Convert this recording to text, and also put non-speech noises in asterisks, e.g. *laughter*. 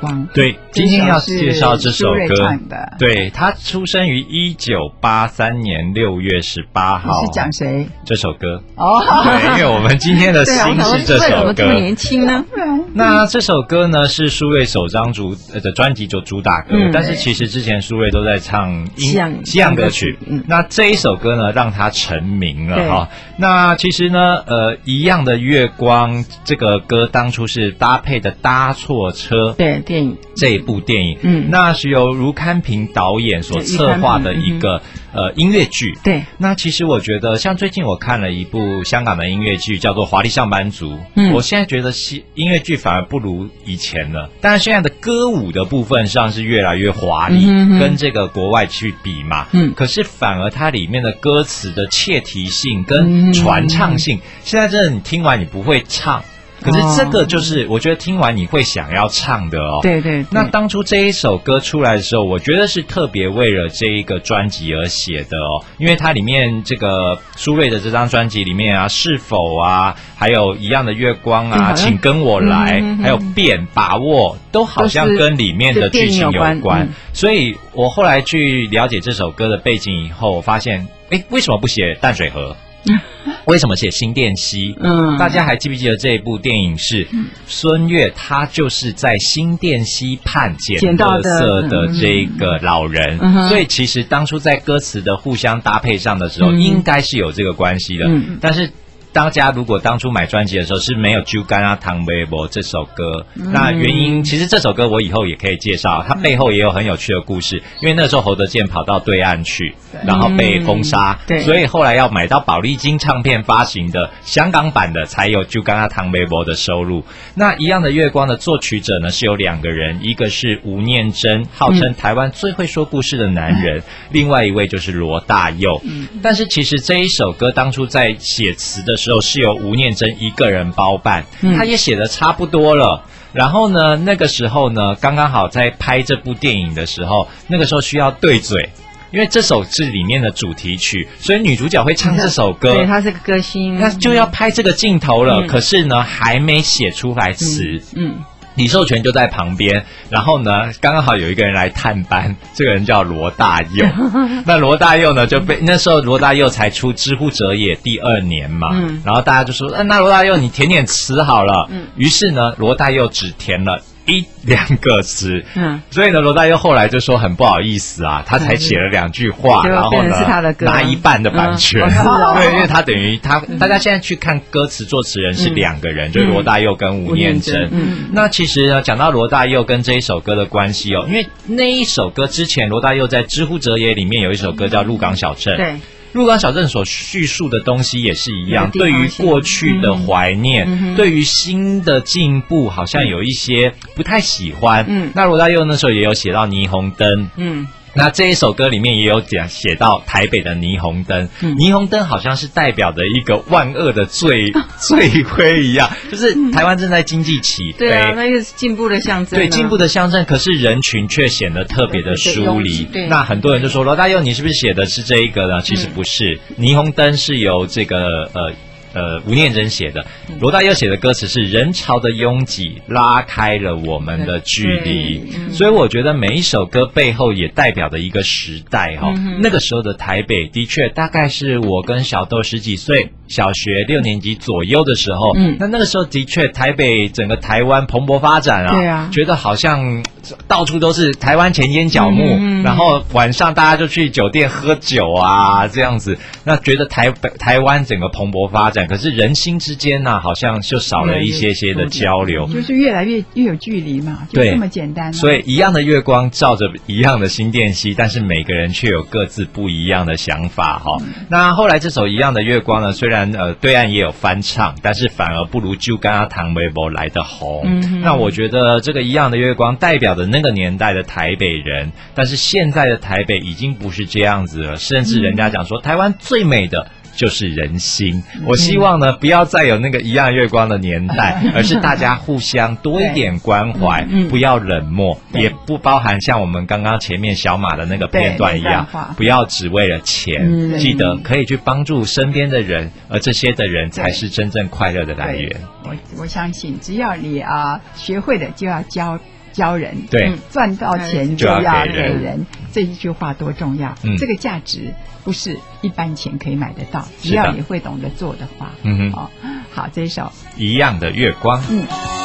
光》。对，今天要介绍这首歌的。对他出生于一九八三年六月十八号。是讲谁？这首歌哦，对，因为我们今天的心是这首歌。这么年轻呢？*laughs* 那这首歌呢是苏芮首张主的专辑就主打歌，但是其实之前苏芮都在唱西洋西洋歌曲。那这一首歌呢让他成名了哈。那其实呢，呃，一样的月光这个歌当初是搭配的搭错车，对电影。这一部电影，嗯，那是由卢堪平导演所策划的一个呃音乐剧。对，那其实我觉得像最近我看了一部香港的音乐剧，叫做《华丽上班族》，嗯，我现在觉得戏音乐剧反而不如以前了，但是现在的歌舞的部分上是越来越华丽，跟这个国外去比嘛，嗯，可是反而它里面的歌词的切题性跟传唱性，现在真的你听完你不会唱。可是这个就是我觉得听完你会想要唱的哦。对对。那当初这一首歌出来的时候，我觉得是特别为了这一个专辑而写的哦，因为它里面这个苏芮的这张专辑里面啊，是否啊，还有一样的月光啊，请跟我来，还有变把握，都好像跟里面的剧情有关。所以我后来去了解这首歌的背景以后，我发现，哎，为什么不写淡水河？*laughs* 为什么写新店溪？嗯，大家还记不记得这一部电影是孙悦，他就是在新店溪畔捡到色的这个老人，所以其实当初在歌词的互相搭配上的时候，应该是有这个关系的。但是。大家如果当初买专辑的时候是没有《酒干啊唐微博》这首歌，那原因其实这首歌我以后也可以介绍，它背后也有很有趣的故事。因为那时候侯德健跑到对岸去，然后被封杀，所以后来要买到宝丽金唱片发行的香港版的才有《酒干啊唐微博》的收入。那一样的月光的作曲者呢是有两个人，一个是吴念真，号称台湾最会说故事的男人，*laughs* 另外一位就是罗大佑。但是其实这一首歌当初在写词的。时候是由吴念真一个人包办，他也写的差不多了。然后呢，那个时候呢，刚刚好在拍这部电影的时候，那个时候需要对嘴，因为这首是里面的主题曲，所以女主角会唱这首歌。对，她是个歌星，那就要拍这个镜头了。可是呢，还没写出来词。嗯。李寿全就在旁边，然后呢，刚刚好有一个人来探班，这个人叫罗大佑。*laughs* 那罗大佑呢，就被那时候罗大佑才出《知乎者也》第二年嘛，然后大家就说：“那罗大佑你填点词好了。”于是呢，罗大佑只填了。一两个词，嗯，所以呢，罗大佑后来就说很不好意思啊，他才写了两句话，然后呢，拿一半的版权，*laughs* 对，因为他等于他，大家现在去看歌词作词人是两个人，就是罗大佑跟吴念真。嗯，那其实呢，讲到罗大佑跟这一首歌的关系哦，因为那一首歌之前，罗大佑在《知乎者也》里面有一首歌叫《鹿港小镇》，对。鹿港小镇所叙述的东西也是一样，对于过去的怀念，对于新的进步，好像有一些不太喜欢。嗯，那罗大佑那时候也有写到霓虹灯。嗯。那这一首歌里面也有讲写到台北的霓虹灯，霓虹灯好像是代表的一个万恶的罪 *laughs* 罪魁一样，就是台湾正在经济起飞，对啊，那个是进步的象征，对进步的象征，可是人群却显得特别的疏离。那很多人就说罗大佑，你是不是写的是这一个呢？其实不是，霓虹灯是由这个呃。呃，吴念真写的，罗大佑写的歌词是人潮的拥挤拉开了我们的距离，所以我觉得每一首歌背后也代表着一个时代哈。那个时候的台北的确大概是我跟小豆十几岁，小学六年级左右的时候，嗯那那个时候的确台北整个台湾蓬勃发展啊，对啊，觉得好像到处都是台湾前烟角木，然后晚上大家就去酒店喝酒啊这样子，那觉得台北台湾整个蓬勃发展。可是人心之间呢，好像就少了一些些的交流，就是越来越越有距离嘛，就这么简单。所以一样的月光照着一样的新电溪，但是每个人却有各自不一样的想法哈。那后来这首一样的月光呢，虽然呃对岸也有翻唱，但是反而不如就刚刚唐微博来的红。那我觉得这个一样的月光代表的那个年代的台北人，但是现在的台北已经不是这样子了，甚至人家讲说台湾最美的。就是人心。我希望呢，不要再有那个一样月光的年代，*laughs* 而是大家互相多一点关怀，不要冷漠，也不包含像我们刚刚前面小马的那个片段一样，不要只为了钱。记得可以去帮助身边的人，而这些的人才是真正快乐的来源。我我相信，只要你啊学会的就要教。教人，对嗯赚到钱就就要要给给人人，这一句话多重要！嗯这个价值不是一般钱可以买得到，只要你会懂得做的话。嗯哼，哦，好，这一首，一样的月光。嗯。